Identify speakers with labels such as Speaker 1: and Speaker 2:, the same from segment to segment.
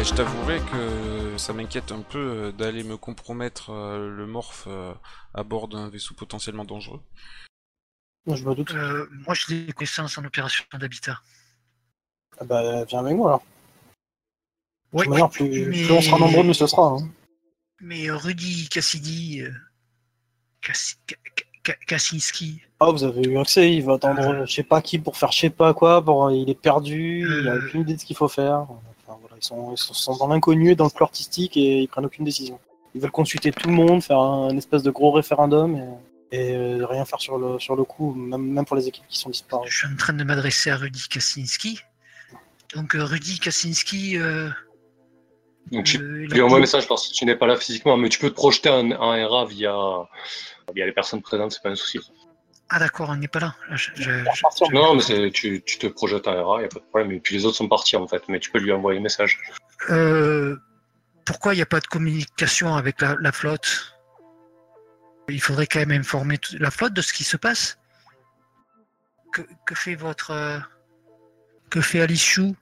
Speaker 1: Bah, je t'avouerai que ça m'inquiète un peu euh, d'aller me compromettre euh, le morph euh, à bord d'un vaisseau potentiellement dangereux.
Speaker 2: Je me doute.
Speaker 3: Euh, moi, j'ai des connaissances en opération d'habitat.
Speaker 2: Ah bah, viens avec moi alors.
Speaker 3: Ouais,
Speaker 2: manière, plus,
Speaker 3: mais-
Speaker 2: plus on sera nombreux, mieux ce sera. hein.
Speaker 3: Mais euh, Rudy Cassidy, euh, Cassi- Ka- Ka- Kaczynski,
Speaker 2: Ah, vous avez eu accès, il va attendre je sais pas qui pour faire je sais pas quoi, pour... il est perdu, il a
Speaker 3: Euh.
Speaker 2: aucune idée de ce qu'il faut faire. Ils, sont, ils sont- sont dans l'inconnu et dans le flou artistique et ils prennent aucune décision. Ils veulent consulter tout le monde, faire un, espèce de gros référendum et, et, euh, rien faire sur le, sur le coup, même, même pour les équipes qui sont disparues.
Speaker 3: je suis en train de m'adresser à Rudy Kaczynski. Donc euh, Rudy Kaczynski, euh,
Speaker 4: Donc,
Speaker 3: euh,
Speaker 4: un message parce que tu n'es pas là physiquement, mais tu peux te projeter en, en RA via, via les personnes présentes, c'est pas un souci.
Speaker 3: Ah d'accord, on n'est pas là. Je- je- je-
Speaker 4: Non, mais tu, tu te projettes en RA, il n'y a pas de problème. Et puis les autres sont partis en fait, mais tu peux lui envoyer un message.
Speaker 3: Euh, pourquoi il n'y a pas de communication avec la, la flotte? Il faudrait quand même informer la flotte de ce qui se passe. Que, que fait votre... euh, que fait Alice Chou?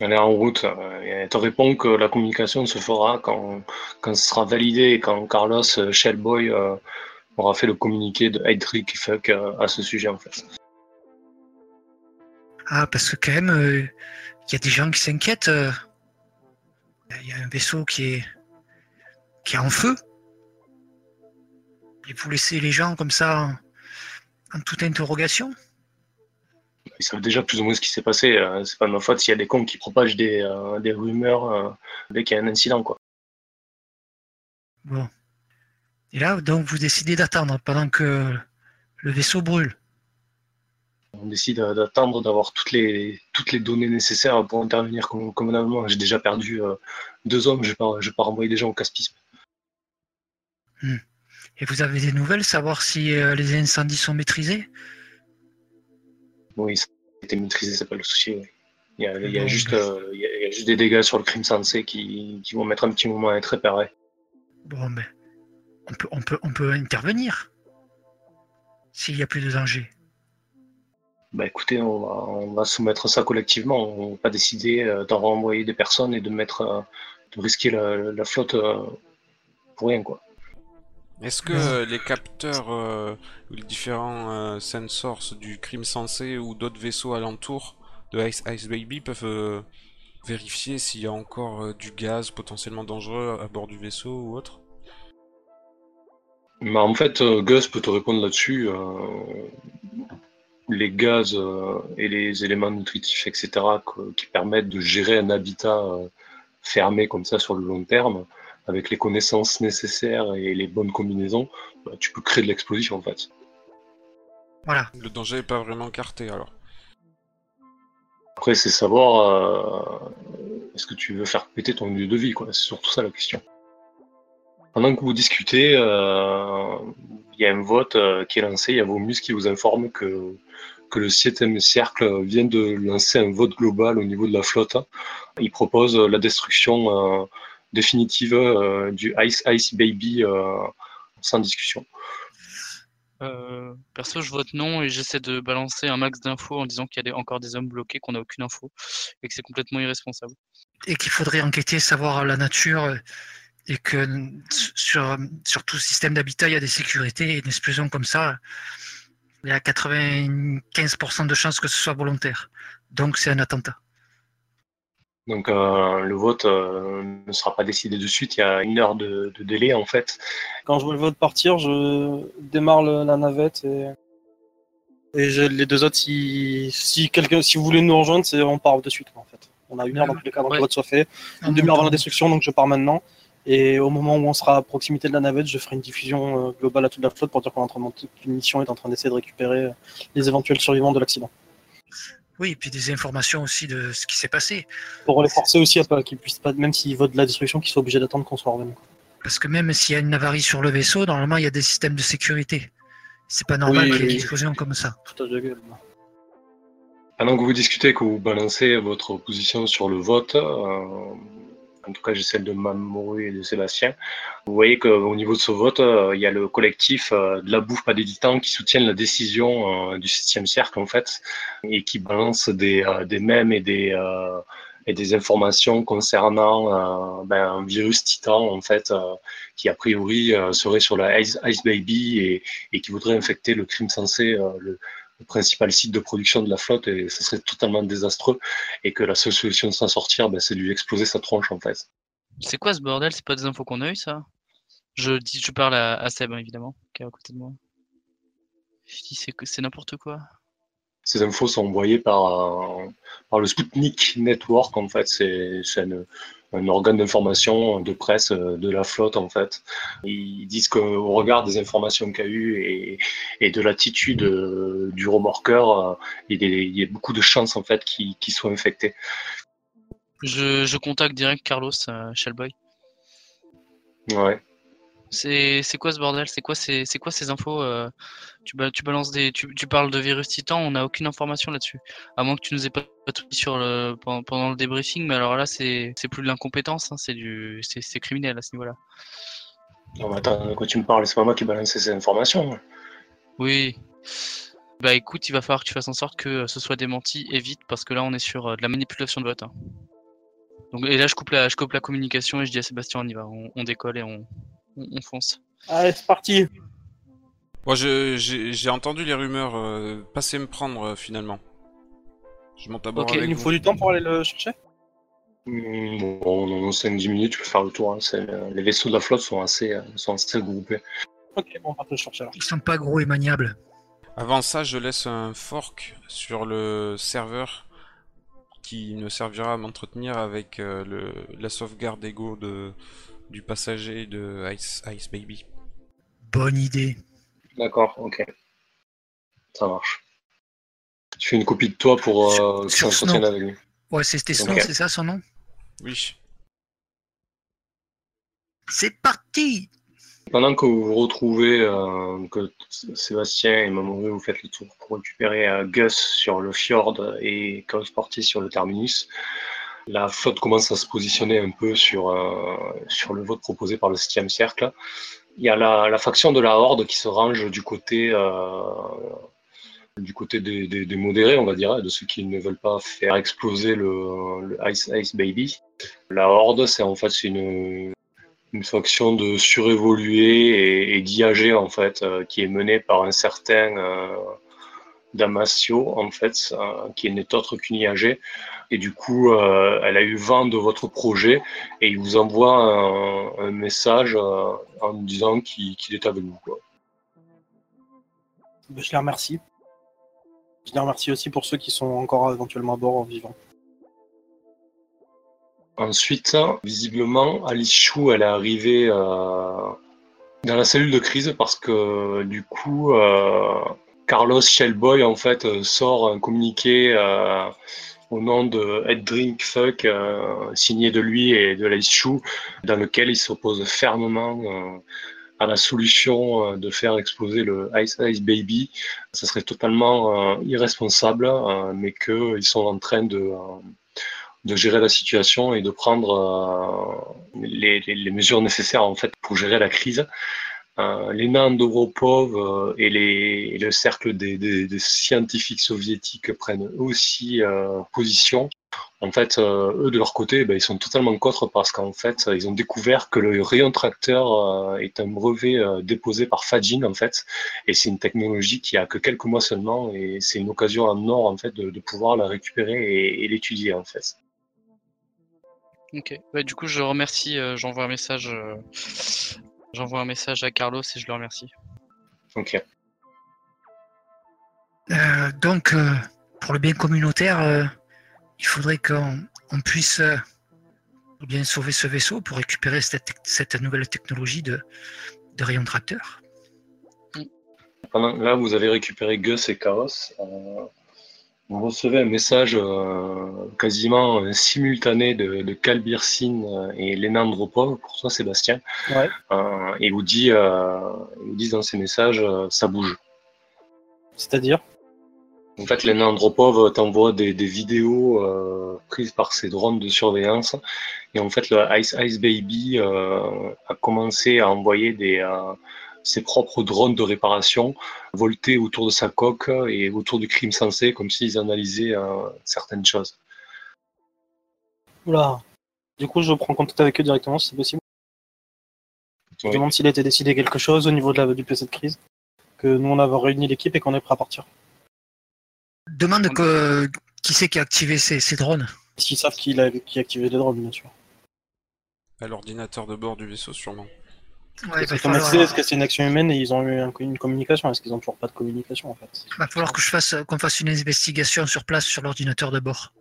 Speaker 4: Elle est en route. elle te répond que la communication se fera quand, quand ce sera validé quand Carlos euh, Shellboy euh, aura fait le communiqué de Heydrich Fuck euh, à ce sujet en fait.
Speaker 3: Ah, parce que quand même, euh, il y a des gens qui s'inquiètent. euh. Il y a un vaisseau qui est, qui est en feu. Et vous laissez les gens comme ça en, en toute interrogation
Speaker 4: Ils savent déjà plus ou moins ce qui s'est passé. euh, c'est pas de ma faute s'il y a des cons qui propagent des, euh, des rumeurs euh, dès qu'il y a un incident quoi.
Speaker 3: Bon. Et là, donc, vous décidez d'attendre pendant que le vaisseau brûle.
Speaker 4: On décide d'attendre d'avoir toutes les, toutes les données nécessaires pour intervenir comme, convenablement. J'ai déjà perdu euh, deux hommes, je vais pas, je vais pas renvoyer des gens au caspisme.
Speaker 3: Et vous avez des nouvelles, savoir si euh, les incendies sont maîtrisés?
Speaker 4: Oui, ça a été maîtrisé, c'est pas le souci. ouais. Il y a, il y a
Speaker 3: Bon,
Speaker 4: juste, euh, il y a- il y a juste des dégâts sur le crime sensé qui, qui vont mettre un petit moment à être réparés.
Speaker 3: Bon, ben, on peut, on peut, on peut intervenir s'il n'y a plus de danger.
Speaker 4: Bah écoutez, on va, on va soumettre ça collectivement. On va pas décider euh, d'en renvoyer des personnes et de mettre, euh, de risquer la, la flotte euh, pour rien quoi.
Speaker 1: Est-ce que les capteurs euh, ou les différents euh, sensors du crime sensé ou d'autres vaisseaux alentours de Ice Ice Baby peuvent euh, vérifier s'il y a encore euh, du gaz potentiellement dangereux à bord du vaisseau ou autre?
Speaker 4: Mais en fait, euh, Gus peut te répondre là-dessus. euh, les gaz euh, et les éléments nutritifs, etc., qui permettent de gérer un habitat euh, fermé comme ça sur le long terme, avec les connaissances nécessaires et les bonnes combinaisons, bah, tu peux créer de l'explosion en fait.
Speaker 3: Voilà.
Speaker 1: Le danger est pas vraiment carté alors.
Speaker 4: Après, c'est savoir euh, est-ce que tu veux faire péter ton lieu de vie, quoi. C'est surtout ça la question. Pendant que vous discutez, euh, il y a un vote euh, qui est lancé. Il y a vos muscles qui vous informent que, que le septième cercle vient de lancer un vote global au niveau de la flotte. Il propose la destruction euh, définitive euh, du Ice Ice Baby euh, sans discussion.
Speaker 5: Euh, perso, je vote non et j'essaie de balancer un max d'infos en disant qu'il y a des- encore des hommes bloqués, qu'on n'a aucune info et que c'est complètement irresponsable.
Speaker 3: Et qu'il faudrait enquêter, savoir la nature, euh, et que sur, sur tout système d'habitat, il y a des sécurités, et une explosion comme ça, il y a 95% de chances que ce soit volontaire. Donc c'est un attentat.
Speaker 4: Donc euh, le vote euh, ne sera pas décidé de suite. Il y a une heure de, de délai en fait.
Speaker 2: Quand je vois le vote partir, je démarre le- la navette et, et je- les deux autres, si, si, quelqu'un, si vous voulez nous rejoindre, c'est on part de suite en fait. On a une heure dans tous les cas avant que le vote soit fait, une demi-heure avant la destruction, donc je pars maintenant. Et au moment où on sera à proximité de la navette, je ferai une diffusion euh, globale à toute la flotte pour dire qu'on est en train de monter une mission est en train d'essayer de récupérer euh, les éventuels survivants de l'accident.
Speaker 3: Oui, et puis des informations aussi de ce qui s'est passé.
Speaker 2: Pour les forcer aussi à pas qu'ils puissent pas, même s'ils votent de la destruction, qu'ils soient obligés d'attendre qu'on soit revenu.
Speaker 3: Parce que même s'il y a une avarie sur le vaisseau, normalement, il y a des systèmes de sécurité. C'est pas normal
Speaker 2: Oui,
Speaker 3: qu'il y ait une explosion comme ça.
Speaker 2: Foutage de gueule.
Speaker 4: Pendant que vous discutez, que vous balancez votre position sur le vote, euh, en tout cas j'ai celle de Mamoru et de Sébastien, vous voyez qu'au niveau de ce vote, euh, il y a le collectif euh, de la bouffe pas d'éditant qui soutiennent la décision euh, du septième cercle en fait, et qui balance des, euh, des mèmes et des, euh, et des informations concernant ben, un virus titan en fait qui a priori serait sur la Ice, Baby et, et, qui voudrait infecter le crime sensé, le, principal site de production de la flotte et ce serait totalement désastreux et que la seule solution de s'en sortir, ben, c'est de lui exploser sa tronche en fait.
Speaker 5: C'est quoi ce bordel? C'est pas des infos qu'on a eu ça? Je, dis, je parle à, Seb, hein, évidemment, qui est à côté de moi. Je dis, c'est n'importe quoi.
Speaker 4: Ces infos sont envoyées par, par le Sputnik Network, en fait. C'est un organe d'information de presse euh, de la flotte, en fait. Ils disent qu'au regard des informations qu'il y a eu et, et de l'attitude euh, du remorqueur, euh, il y, a, beaucoup de chances, en fait, qu'il soit infecté.
Speaker 5: Je, je, contacte direct Carlos Shellboy.
Speaker 4: Ouais.
Speaker 5: C'est quoi ce bordel? C'est quoi, c'est quoi ces infos euh, tu, tu, balances des, tu, parles de virus titan, on n'a aucune information là-dessus. À moins que tu nous aies pas tout dit sur le, pendant, le débriefing, mais alors là, c'est plus de l'incompétence, hein, c'est c'est criminel à ce niveau-là.
Speaker 4: Non, mais attends, de quoi tu me parles? C'est pas moi qui balance ces informations.
Speaker 5: Oui. Bah écoute, il va falloir que tu fasses en sorte que ce soit démenti et vite, parce que là, on est sur euh, de la manipulation de vote. Hein. Donc, et là, je coupe, la, je coupe la communication et je dis à Sébastien, on y va, on décolle et on, on, fonce.
Speaker 2: Allez, c'est parti.
Speaker 1: Moi, j'ai entendu les rumeurs. Euh, passer me prendre euh, finalement. Je monte à bord
Speaker 2: Ok, il nous faut du temps pour aller le chercher
Speaker 4: mmh, Bon, dans 5-10 minutes, tu peux faire le tour. Hein. Les vaisseaux de la flotte sont assez, euh, sont assez groupés.
Speaker 2: Ok, bon, on va te le chercher alors.
Speaker 3: Ils sont pas gros et maniables.
Speaker 1: Avant ça, je laisse un fork sur le serveur qui ne servira à m'entretenir avec le, la sauvegarde ego de, du passager de Ice, Ice Baby.
Speaker 3: Bonne idée.
Speaker 4: D'accord, ok. Ça marche. Tu fais une copie de toi pour euh, s'entretienne avec lui.
Speaker 3: Ouais, c'était Snow, c'est ça son nom?
Speaker 1: Oui.
Speaker 3: C'est parti
Speaker 4: Pendant que vous vous retrouvez, euh, que Sébastien et Mamoru vous faites le tour pour récupérer euh, Gus sur le fjord et Chaos Porty sur le terminus, la flotte commence à se positionner un peu sur, euh, sur le vote proposé par le 7 cercle. Il y a la, faction de la Horde qui se range du côté, euh, du côté des, modérés, on va dire, de ceux qui ne veulent pas faire exploser le, Ice, Ice Baby. La Horde, c'est en fait une, une faction de surévolués et, et en fait, euh, qui est menée par un certain Damasio, en fait, qui n'est autre qu'une IAG. Et du coup, euh, elle a eu vent de votre projet et il vous envoie un, message euh, en disant qu'il est avec vous.
Speaker 2: Je les remercie. Je les remercie aussi pour ceux qui sont encore éventuellement à bord en vivant.
Speaker 4: Ensuite, visiblement, Alice Chou, elle est arrivée euh, dans la cellule de crise parce que du coup, Carlos Shellboy en fait sort un communiqué au nom de Head Drink Fuck, euh, signé de lui et de Lice Chou, dans lequel il s'oppose fermement euh, à la solution euh, de faire exploser le Ice Ice Baby. Ça serait totalement irresponsable, mais qu'ils sont en train de de gérer la situation et de prendre les, les, mesures nécessaires en fait pour gérer la crise. Euh, les nains euh, et, le cercle des, scientifiques soviétiques prennent aussi euh, position. En fait, eux de leur côté, ben, ils sont totalement contre parce qu'en fait, ils ont découvert que le rayon tracteur est un brevet déposé par Fajin en fait, et c'est une technologie qui a que quelques mois seulement, et c'est une occasion en or en fait de, pouvoir la récupérer et, l'étudier en fait.
Speaker 5: Ok. du coup, je remercie. J'envoie un message J'envoie un message à Carlos et je le remercie.
Speaker 4: Ok.
Speaker 3: Euh, donc, euh, pour le bien communautaire, euh, il faudrait qu'on puisse bien sauver ce vaisseau pour récupérer cette, nouvelle technologie de, de rayon tracteur.
Speaker 4: Là, vous avez récupéré Gus et Chaos on recevait un message euh, quasiment euh, simultané de, de euh, et Léna Andropov, pour toi Sébastien. et vous dit, vous dit dans ces messages, ça bouge.
Speaker 2: C'est-à-dire?
Speaker 4: En fait, Léna Andropov t'envoie des, des, vidéos prises par ses drones de surveillance. Et en fait, le Ice Ice Baby a commencé à envoyer des ses propres drones de réparation voltaient autour de sa coque et autour du crime sensé, comme s'ils analysaient euh, certaines choses.
Speaker 2: Oula. Du coup, je prends contact avec eux directement si c'est possible. Je
Speaker 4: Oui.
Speaker 2: demande s'il a été décidé quelque chose au niveau de la, du PC de crise. Que nous, on avait réuni l'équipe et qu'on est prêt à partir.
Speaker 3: Demande que, qui c'est qui a activé ces, ces drones.
Speaker 2: S'ils savent qu'il a, qui a activé les drones, bien sûr.
Speaker 1: À l'ordinateur de bord du vaisseau, sûrement.
Speaker 3: Ouais, il
Speaker 2: Est-ce
Speaker 3: falloir,
Speaker 2: est-ce que c'est une action humaine et ils ont eu un- une communication Est-ce qu'ils ont toujours pas de communication en fait
Speaker 3: va falloir que je fasse qu'on fasse une investigation sur place sur l'ordinateur de bord.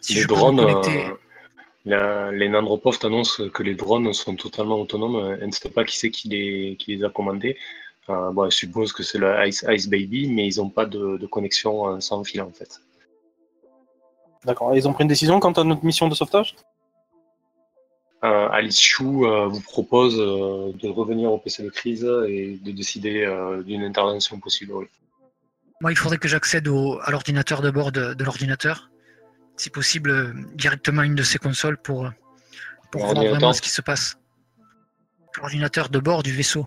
Speaker 3: Si
Speaker 4: les
Speaker 3: je
Speaker 4: drones,
Speaker 3: connecter-
Speaker 4: euh, la- les Nandropov annoncent que les drones sont totalement autonomes. euh, Elle ne sait pas qui c'est qui les, qui les a commandés. Euh, bon, je suppose que c'est le Ice, Ice Baby, mais ils n'ont pas de, de connexion euh, sans fil en fait.
Speaker 2: D'accord. Ils ont pris une décision quant à notre mission de sauvetage?
Speaker 4: Euh, Alice Chou euh, vous propose euh, de revenir au PC de crise et de décider euh, d'une intervention possible. oui.
Speaker 3: Moi, il faudrait que j'accède au- à l'ordinateur de bord de, de l'ordinateur, si possible euh, directement à une de ces consoles pour, euh, pour voir vraiment ce qui se passe. L'ordinateur de bord du vaisseau.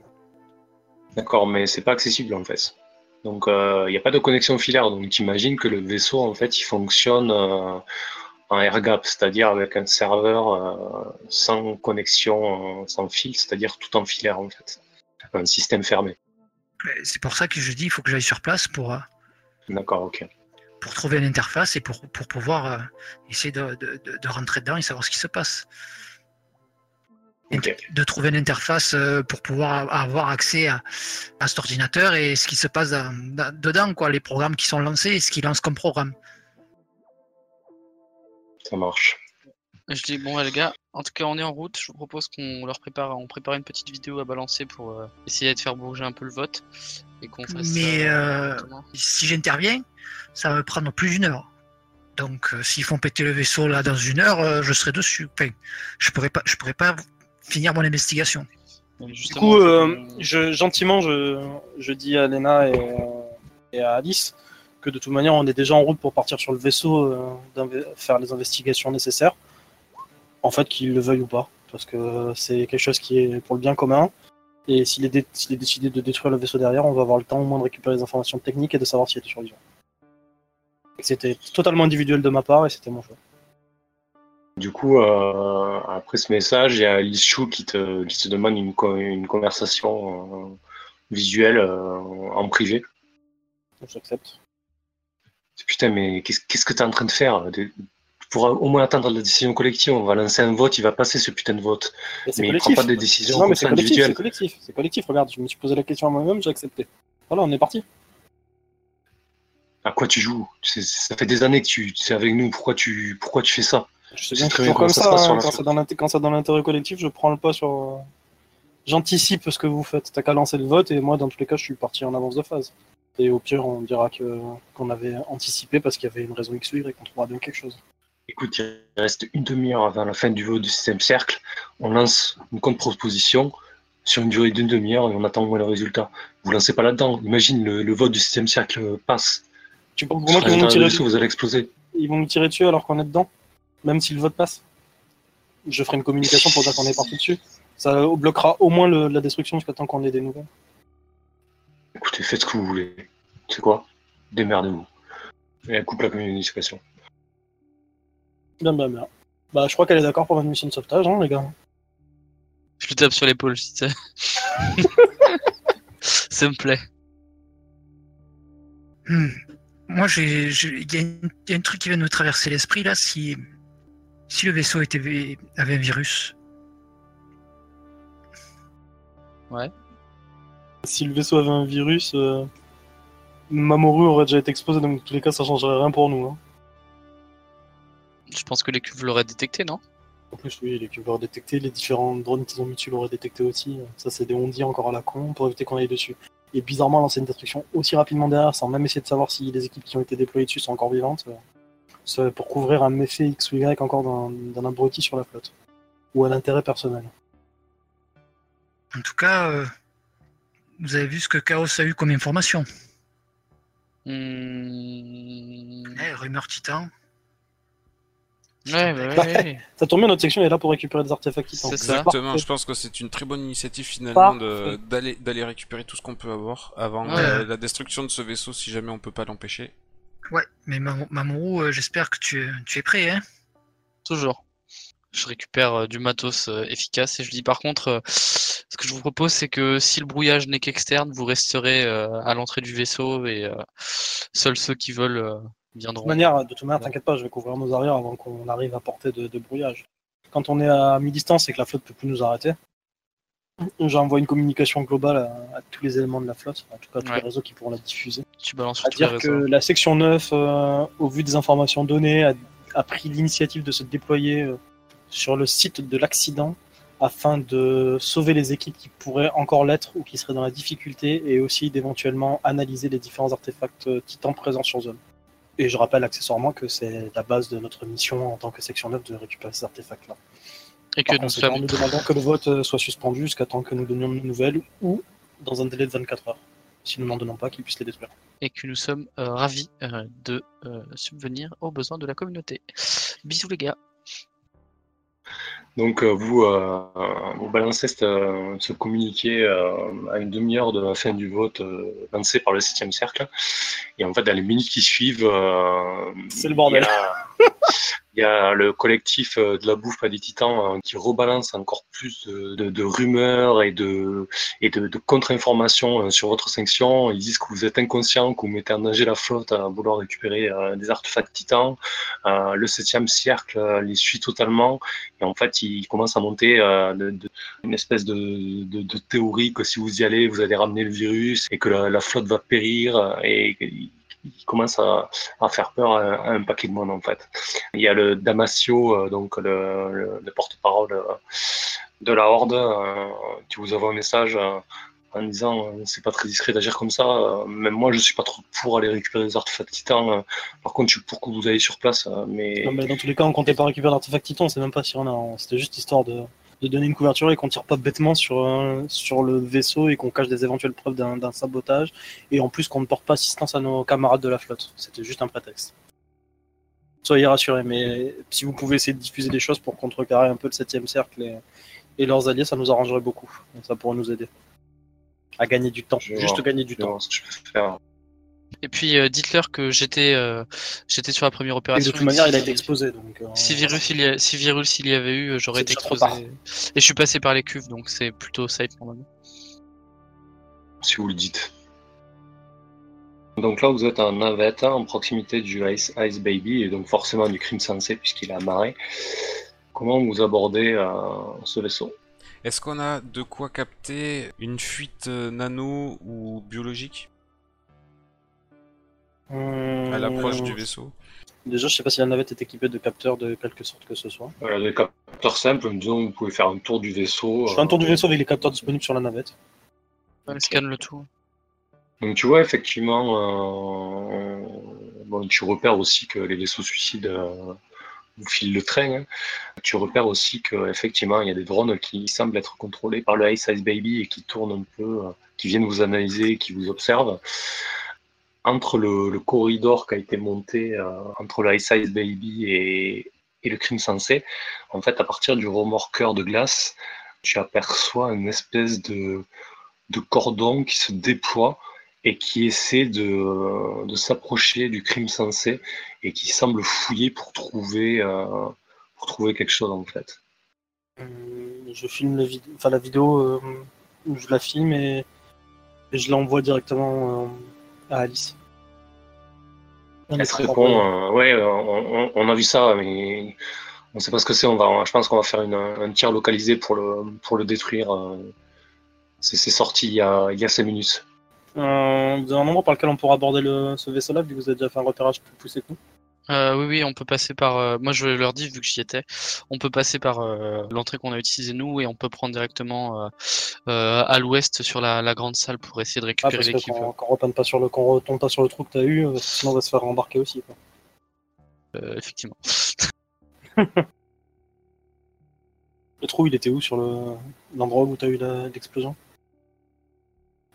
Speaker 4: D'accord, mais c'est pas accessible en fait. Donc il n'y a pas de connexion filaire. Donc tu imagines que le vaisseau en fait il fonctionne euh, en air gap, c'est-à-dire avec un serveur euh, sans connexion, euh, sans fil, c'est-à-dire tout en filaire en fait. Un système fermé.
Speaker 3: C'est pour ça que je dis il faut que j'aille sur place pour, euh,
Speaker 4: D'accord, ok.
Speaker 3: pour trouver une interface et pour, pour pouvoir essayer de, de- rentrer dedans et savoir ce qui se passe. De trouver une interface pour pouvoir avoir accès à, à cet ordinateur et ce qui se passe dans- dans- dedans, quoi, les programmes qui sont lancés et ce qu'ils lancent comme programme.
Speaker 4: Ça marche.
Speaker 5: Je dis bon les gars, en tout cas on est en route. Je vous propose qu'on leur prépare, on prépare une petite vidéo à balancer pour euh, essayer de faire bouger un peu le vote et qu'on fasse.
Speaker 3: Mais, euh,
Speaker 5: directement.
Speaker 3: Si j'interviens, ça va me prendre plus d'une heure. Donc, euh, s'ils font péter le vaisseau là dans une heure, euh, je serai dessus. Enfin, je pourrais pas, je pourrais pas finir mon investigation.
Speaker 2: Du coup, euh, je, gentiment, je, je dis à Lena et, euh, et à Alice que de toute manière, on est déjà en route pour partir sur le vaisseau, euh, faire les investigations nécessaires. En fait, qu'ils le veuillent ou pas, parce que c'est quelque chose qui est pour le bien commun. Et s'il est, dé- s'il est décidé de détruire le vaisseau derrière, on va avoir le temps au moins de récupérer les informations techniques et de savoir s'il était survivant. C'était totalement individuel de ma part et c'était mon choix.
Speaker 4: Du coup, euh, après ce message, il y a Liz Chou qui te, qui te demande une, co- une conversation euh, visuelle en privé.
Speaker 2: J'accepte.
Speaker 4: Putain, mais qu'est-ce que tu es en train de faire De- Pour au moins attendre la décision collective, on va lancer un vote, il va passer ce putain de vote. Mais il prend
Speaker 2: collectif.
Speaker 4: pas des décisions
Speaker 2: Non, mais c'est collectif, c'est collectif, c'est collectif. Regarde, je me suis posé la question à moi-même, j'ai accepté. Voilà, on est parti.
Speaker 4: À quoi tu joues? Ça fait des années que tu es avec nous, pourquoi tu, pourquoi tu fais ça?
Speaker 2: Je sais bien que
Speaker 4: toujours
Speaker 2: comme
Speaker 4: ça,
Speaker 2: hein, c'est dans quand c'est dans l'intérêt collectif, je prends le pas sur. euh, J'anticipe ce que vous faites. T'as qu'à lancer le vote et moi, dans tous les cas, je suis parti en avance de phase. Et au pire, on dira que qu'on avait anticipé parce qu'il y avait une raison X ou Y, qu'on trouvera bien quelque chose.
Speaker 4: Écoute, il reste une demi-heure avant la fin du vote du système cercle. On lance une contre-proposition sur une durée d'une demi-heure et on attend au moins le résultat. Vous lancez pas là-dedans. Imagine le, le vote du système cercle passe.
Speaker 2: Tu penses vraiment qu'ils vont, nous tirer...
Speaker 4: vaisseau, vous allez exploser.
Speaker 2: ils vont nous tirer dessus alors qu'on est dedans Même si le vote passe Je ferai une communication pour dire qu'on est parti dessus. Ça bloquera au moins le- la destruction jusqu'à temps qu'on ait des nouvelles.
Speaker 4: Écoutez, faites ce que vous voulez. C'est quoi? Démerdez-vous. Et elle coupe la communication.
Speaker 2: Bien, bien, bien. Bah, je crois qu'elle est d'accord pour une mission de sauvetage, hein, les gars.
Speaker 5: Je lui tape sur l'épaule, si ça. ça me plaît.
Speaker 3: Hmm. Moi, il y, a y un truc qui vient de me traverser l'esprit là. Si, si le vaisseau était, avait un virus,
Speaker 2: Si le vaisseau avait un virus, euh, Mamoru aurait déjà été exposé, donc dans tous les cas, ça changerait rien pour nous. hein.
Speaker 5: Je pense que les cuves l'auraient détecté, non?
Speaker 2: En plus, oui, les cubes l'auraient détecté, les différents drones qu'ils ont mis dessus l'auraient détecté aussi. Ça, c'est des ondits encore à la con pour éviter qu'on aille dessus. Et bizarrement, lancer une destruction aussi rapidement derrière, sans même essayer de savoir si les équipes qui ont été déployées dessus sont encore vivantes, euh, c'est pour couvrir un méfait X ou Y encore d'un d'un abruti sur la flotte. Ou un intérêt personnel.
Speaker 3: en tout cas, euh, vous avez vu ce que Chaos a eu comme information.
Speaker 5: Hmm...
Speaker 3: Eh, rumeur titan.
Speaker 5: Ouais, ouais, ouais, ouais.
Speaker 2: Ça tombe bien, notre section est là pour récupérer des artefacts titans.
Speaker 5: C'est ça.
Speaker 1: Exactement, je pense que c'est une très bonne initiative finalement d'aller d'aller récupérer tout ce qu'on peut avoir avant
Speaker 5: Ouais.
Speaker 1: euh, la destruction de ce vaisseau si jamais on peut pas l'empêcher.
Speaker 3: Ouais, mais Mam- Mamoru, euh, j'espère que tu, tu es prêt, hein
Speaker 5: Toujours. Je récupère euh, du matos euh, efficace et je dis par contre, euh, ce que je vous propose, c'est que si le brouillage n'est qu'externe, vous resterez à l'entrée du vaisseau et seuls ceux qui veulent viendront.
Speaker 2: De toute manière, de toute manière, t'inquiète pas, je vais couvrir nos arrières avant qu'on arrive à portée de, de brouillage. Quand on est à mi-distance et que la flotte peut plus nous arrêter, j'envoie une communication globale à, tous les éléments de la flotte, en tout cas à tous
Speaker 5: Ouais.
Speaker 2: les réseaux qui pourront la diffuser.
Speaker 5: Tu balances
Speaker 2: à dire que la section 9, euh, au vu des informations données, a, a pris l'initiative de se déployer euh, sur le site de l'accident afin de sauver les équipes qui pourraient encore l'être ou qui seraient dans la difficulté et aussi d'éventuellement analyser les différents artefacts euh, titans présents sur zone. Et je rappelle accessoirement que c'est la base de notre mission en tant que section 9 de récupérer ces artefacts-là.
Speaker 5: Et que
Speaker 2: Par
Speaker 5: nous sommes
Speaker 2: nous demandons que le vote euh, soit suspendu jusqu'à temps que nous donnions de nouvelles ou dans un délai de 24 heures. Si nous n'en donnons pas, qu'ils puissent les détruire.
Speaker 5: et que nous sommes euh, ravis euh, de euh, subvenir aux besoins de la communauté. Bisous les gars.
Speaker 4: Donc euh, vous, euh, vous balancez cette, euh, ce communiqué à une demi-heure de la fin du vote lancé par le 7 cercle. Et en fait, dans les minutes qui suivent,
Speaker 2: C'est le bordel.
Speaker 4: Il y a, le collectif euh, de la bouffe à des titans euh, qui rebalance encore plus de, rumeurs et de, et de, contre-informations euh, sur votre section. Ils disent que vous êtes inconscient, que vous mettez en danger la flotte à vouloir récupérer des artefacts titans. Le 7 cercle euh, les suit totalement. Et en fait, il commence à monter une espèce de, théorie que si vous y allez, vous allez ramener le virus et que la, flotte va périr. Et il commence à, faire peur à, un paquet de monde en fait. Il y a le Damasio, euh, donc le, le- le porte-parole euh, de la Horde, euh, qui vous envoie un message en disant c'est pas très discret d'agir comme ça. Même moi, je suis pas trop pour aller récupérer des artefacts titans. Par contre, je suis pour que vous ayez sur place. Mais
Speaker 2: dans tous les cas, on comptait pas récupérer l'artefact titan, on sait même pas si on a. C'était juste histoire de, de donner une couverture et qu'on tire pas bêtement sur, euh, sur le vaisseau et qu'on cache des éventuelles preuves d'un sabotage. Et en plus, qu'on ne porte pas assistance à nos camarades de la flotte. C'était juste un prétexte. Soyez rassurés, mais si vous pouvez essayer de diffuser des choses pour contrecarrer un peu le 7 cercle et, et leurs alliés, ça nous arrangerait beaucoup. Ça pourrait nous aider à gagner du temps.
Speaker 4: Je
Speaker 2: Juste
Speaker 4: voir.
Speaker 2: gagner du temps.
Speaker 4: voir ce que je peux faire.
Speaker 5: Et puis euh, dites-leur que j'étais euh, j'étais sur la première
Speaker 2: Et de
Speaker 5: opération.
Speaker 2: toute manière,
Speaker 5: si,
Speaker 2: il a été exposé. Donc, euh,
Speaker 5: Si virus il y, a- si virus il y avait eu, j'aurais été exposé. Et je suis passé par les cuves, donc c'est plutôt safe normalement.
Speaker 4: si vous le dites. Donc là, vous êtes en navette, en proximité du Ice, Ice Baby, et donc forcément du crime sensé puisqu'il est amarré. Comment vous abordez euh, ce vaisseau?
Speaker 1: Est-ce qu'on a de quoi capter une fuite nano ou biologique? À l'approche du vaisseau
Speaker 2: Déjà, je sais pas si la navette est équipée de capteurs de quelque sorte que ce soit.
Speaker 4: Voilà, des capteurs simples, disons, vous pouvez faire un tour du vaisseau.
Speaker 2: Je fais un tour du
Speaker 4: euh,
Speaker 2: vaisseau avec les capteurs disponibles sur la navette.
Speaker 5: Ouais, Scanne le tout.
Speaker 4: Donc tu vois effectivement, euh, bon, tu repères aussi que les vaisseaux suicides euh, vous filent le train. hein. Tu repères aussi qu'effectivement il y a des drones qui semblent être contrôlés par le Ice Ice Baby et qui tournent un peu, euh, qui viennent vous analyser, qui vous observent. Entre le, corridor qui a été monté euh, entre le Ice Ice Baby et, le crime sensé, en fait à partir du remorqueur de glace, tu aperçois une espèce de, cordon qui se déploie et qui essaie de, s'approcher du crime sensé et qui semble fouiller pour trouver, euh, quelque chose en fait.
Speaker 2: Hum, Je filme la, vidéo, euh, je la filme et, je l'envoie directement euh, à Alice.
Speaker 4: Elle se répond euh, Ouais, euh, on, on- on a vu ça, mais on sait pas ce que c'est. On va, je pense qu'on va faire une, un tir localisé pour le, pour le détruire. euh. C'est c'est sorti il y, a, il y a 5 minutes.
Speaker 2: Euh, vous avez un endroit par lequel on pourra aborder le, ce vaisseau-là, vu que vous avez déjà fait un repérage plus poussé que nous
Speaker 5: Euh, oui, oui, on peut passer par. euh, moi, je leur dis, vu que j'y étais, on peut passer par euh, l'entrée qu'on a utilisée nous et on peut prendre directement à l'ouest sur la, la grande salle pour essayer de
Speaker 2: Ah,
Speaker 5: récupérer
Speaker 2: parce que
Speaker 5: l'équipe.
Speaker 2: qu'on qu'on retombe pas sur le, qu'on retombe pas sur le trou que t'as eu, sinon on va se faire embarquer aussi. Quoi.
Speaker 5: effectivement.
Speaker 2: Le trou, il était où sur le l'endroit où t'as eu la- l'explosion?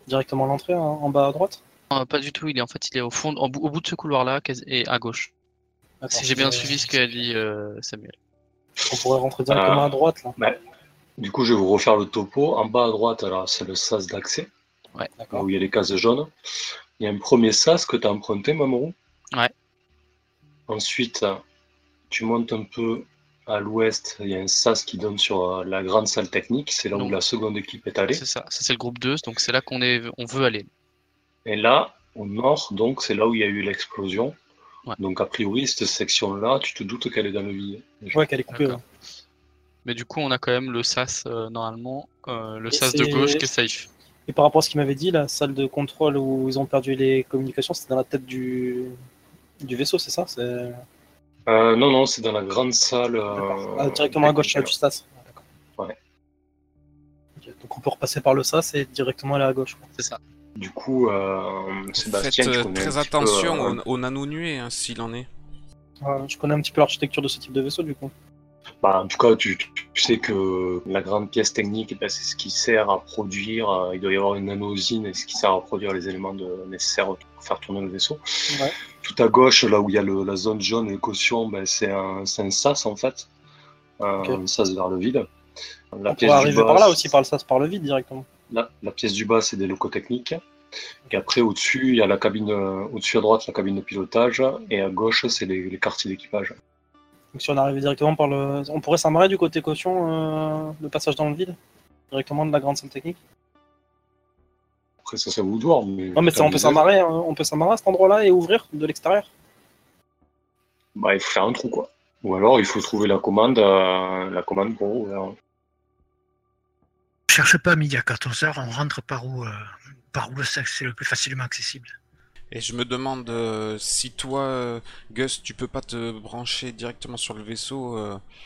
Speaker 2: Directement à l'entrée, en, en bas à droite?
Speaker 5: Pas du tout, il est en fait, il est au fond, au bout de ce couloir-là quasi- et à gauche. Si j'ai bien
Speaker 2: Euh,
Speaker 5: suivi ce qu'a dit euh, Samuel.
Speaker 2: On pourrait rentrer directement
Speaker 4: Ah.
Speaker 2: à droite, là.
Speaker 4: Du coup, je vais vous refaire le topo. En bas à droite, alors c'est le sas d'accès,
Speaker 2: D'accord.
Speaker 4: où il y a les cases jaunes. Il y a un premier sas que tu as emprunté, Mamoru.
Speaker 5: Ouais.
Speaker 4: Ensuite, tu montes un peu à l'ouest, il y a un sas qui donne sur euh, la grande salle technique. C'est là où la seconde équipe est allée.
Speaker 5: C'est ça, ça c'est le groupe 2, donc c'est là qu'on est, on veut aller.
Speaker 4: Et là, au nord, donc, c'est là où il y a eu l'explosion.
Speaker 5: Ouais.
Speaker 4: Donc, a priori, cette section-là, tu te doutes qu'elle est dans le vide.
Speaker 2: Ouais, qu'elle est coupée.
Speaker 5: Mais du coup, on a quand même le sas euh, normalement, euh, le
Speaker 2: Et
Speaker 5: sas de gauche qui est safe.
Speaker 2: Et par rapport à ce qu'il m'avait dit, la salle de contrôle où ils ont perdu les communications, c'était dans la tête du, du vaisseau, c'est ça?
Speaker 4: Euh, non, non, c'est dans la grande salle. euh.
Speaker 2: Ah, directement à gauche du SAS. Ah.
Speaker 4: Ouais.
Speaker 2: Donc on peut repasser par le SAS et directement aller à gauche.
Speaker 5: C'est ça.
Speaker 4: Du coup, euh, Sébastien,
Speaker 1: Faites
Speaker 4: tu
Speaker 1: euh,
Speaker 4: un
Speaker 1: très
Speaker 4: petit
Speaker 1: attention
Speaker 4: euh,
Speaker 1: aux, aux nano-nuées, hein, s'il en est.
Speaker 2: Ouais, je connais un petit peu l'architecture de ce type de vaisseau du coup.
Speaker 4: bah, en tout cas, tu, sais que la grande pièce technique, bah, c'est ce qui sert à produire. euh, il doit y avoir une nanosine, et ce qui sert à produire les éléments de- nécessaires pour faire tourner le vaisseau.
Speaker 2: Ouais.
Speaker 4: Tout à gauche, là où il y a le- la zone jaune et le caution, ben, c'est un, c'est un sas en fait. Un sas vers le vide. La
Speaker 2: on
Speaker 4: pièce
Speaker 2: pourrait
Speaker 4: du
Speaker 2: arriver
Speaker 4: bas,
Speaker 2: par là aussi, par le SAS, par le vide directement.
Speaker 4: La, la pièce du bas, c'est des locaux techniques. Et après, au-dessus, il y a la cabine, euh, au-dessus à droite, la cabine de pilotage. Et à gauche, c'est les, les quartiers d'équipage.
Speaker 2: Donc si on arrivait directement par le. On pourrait s'amarrer du côté caution, euh, le passage dans le vide Directement de la grande salle technique
Speaker 4: Après, ça, c'est à vous de voir. Mais,
Speaker 2: Non mais ça, on peut s'amarrer, hein, on peut s'amarrer à cet endroit-là et ouvrir de l'extérieur.
Speaker 4: Bah, il faut faire un trou, quoi. Ou alors, il faut trouver la commande, euh, la commande pour ouvrir.
Speaker 3: Cherche pas à midi à 14h, on rentre par où, euh, par où le sexe est le plus facilement accessible.
Speaker 1: Et je me demande euh, si toi, euh, Gus, tu peux pas te brancher directement sur le vaisseau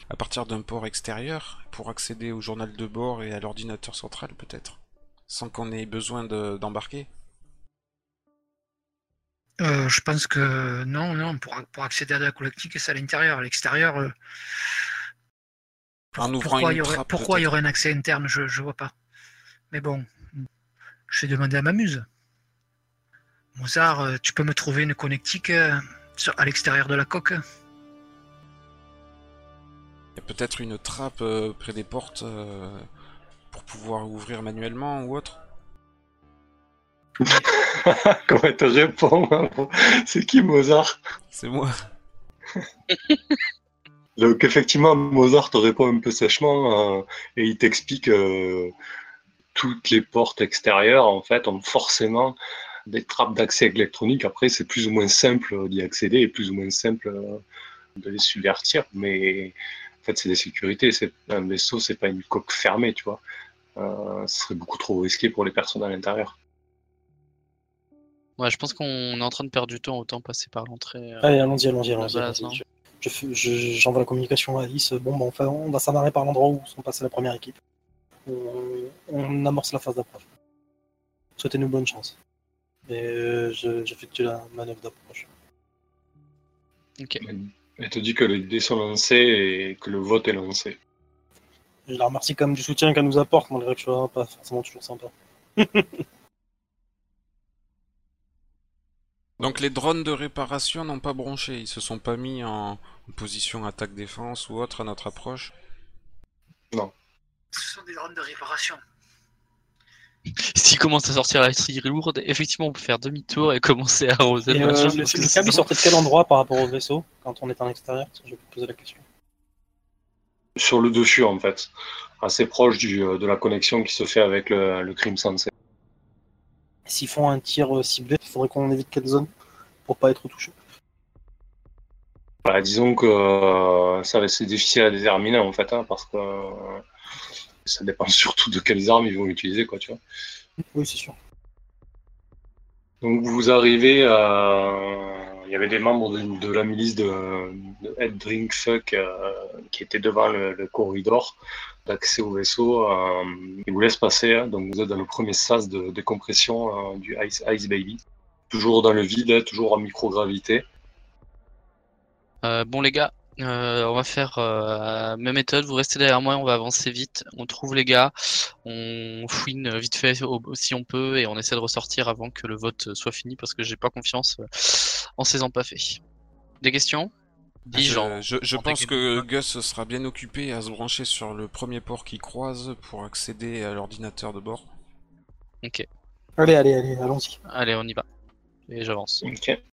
Speaker 1: à partir d'un port extérieur pour accéder au journal de bord et à l'ordinateur central peut-être, sans qu'on ait besoin de- d'embarquer?
Speaker 3: Euh, je pense que non, non, pour, pour accéder à la collectique, c'est à l'intérieur. À l'extérieur, euh,
Speaker 1: En ouvrant
Speaker 3: pourquoi
Speaker 1: une
Speaker 3: y aurait,
Speaker 1: trappe,
Speaker 3: pourquoi il y aurait un accès interne? Je, je vois pas. Mais bon, je vais demander à ma muse. Mozart, euh, tu peux me trouver une connectique euh, à l'extérieur de la coque?
Speaker 1: Il y a peut-être une trappe euh, près des portes pour pouvoir ouvrir manuellement ou autre?
Speaker 4: Comment elle te répond hein, C'est qui Mozart?
Speaker 1: C'est moi.
Speaker 4: Donc effectivement, Mozart te répond un peu sèchement euh, et il t'explique que toutes les portes extérieures en fait ont forcément des trappes d'accès électronique. Après, c'est plus ou moins simple d'y accéder et plus ou moins simple euh, de les subvertir, mais en fait, c'est des sécurités. C'est un vaisseau, c'est pas une coque fermée, tu vois. Euh, ce serait beaucoup trop risqué pour les personnes à l'intérieur.
Speaker 5: Ouais, je pense qu'on est en train de perdre du temps, autant passer par l'entrée. euh.
Speaker 2: Allez, allons-y, allons-y, allons-y.
Speaker 5: Base,
Speaker 2: Je- J'envoie la communication à Alice. Bon, bah, enfin, on va s'amarrer par l'endroit où sont passées la première équipe. On, on amorce la phase d'approche. Souhaitez-nous bonne chance. Et euh, je- j'effectue la manœuvre d'approche.
Speaker 5: Ok.
Speaker 4: Elle te dit que les dés sont lancés et que le vote est lancé.
Speaker 2: Je la remercie quand même du soutien qu'elle nous apporte, malgré que je sois pas forcément toujours sympa.
Speaker 1: Donc les drones de réparation n'ont pas bronché, ils se sont pas mis en position attaque-défense ou autre à notre approche.
Speaker 3: Ce sont des drones de réparation.
Speaker 5: S'il commence à sortir l'artillerie lourde, effectivement, on peut faire demi-tour et commencer à arroser
Speaker 2: Et,
Speaker 5: le
Speaker 2: euh,
Speaker 5: machin,
Speaker 2: le, câble sortait de quel endroit par rapport au vaisseau quand on est en extérieur? Je vais poser la question.
Speaker 4: Sur le dessus, en fait, assez proche du, euh, de la connexion qui se fait avec le, le crime sensé.
Speaker 2: S'ils font un tir euh, ciblé, il faudrait qu'on évite quelle zone pour pas être touché.
Speaker 4: Bah, disons que euh, ça va c'est difficile à déterminer en fait, hein, parce que euh, ça dépend surtout de quelles armes ils vont utiliser, quoi, tu vois.
Speaker 2: Oui, c'est sûr.
Speaker 4: Donc vous arrivez à... Il y avait des membres de, la milice de, Head Drink Fuck euh, qui étaient devant le, corridor d'accès au vaisseau. Euh, ils vous laissent passer, hein. donc vous êtes dans le premier sas de décompression euh, du Ice, Baby. Toujours dans le vide, toujours en microgravité.
Speaker 5: Bon les gars, euh, on va faire euh, même méthode. Vous restez derrière moi, on va avancer vite. On trouve les gars, on fouine vite fait au- si on peut et on essaie de ressortir avant que le vote soit fini parce que j'ai pas confiance euh, en ces empaffés. Des questions? Dis
Speaker 1: je,
Speaker 5: genre.
Speaker 1: je, je
Speaker 5: en
Speaker 1: pense que. Gus sera bien occupé à se brancher sur le premier port qui croise pour accéder à l'ordinateur de bord.
Speaker 5: Ok,
Speaker 2: Allez, allez, allez, allons-y.
Speaker 5: allez on y va. Et j'avance.
Speaker 4: Ok.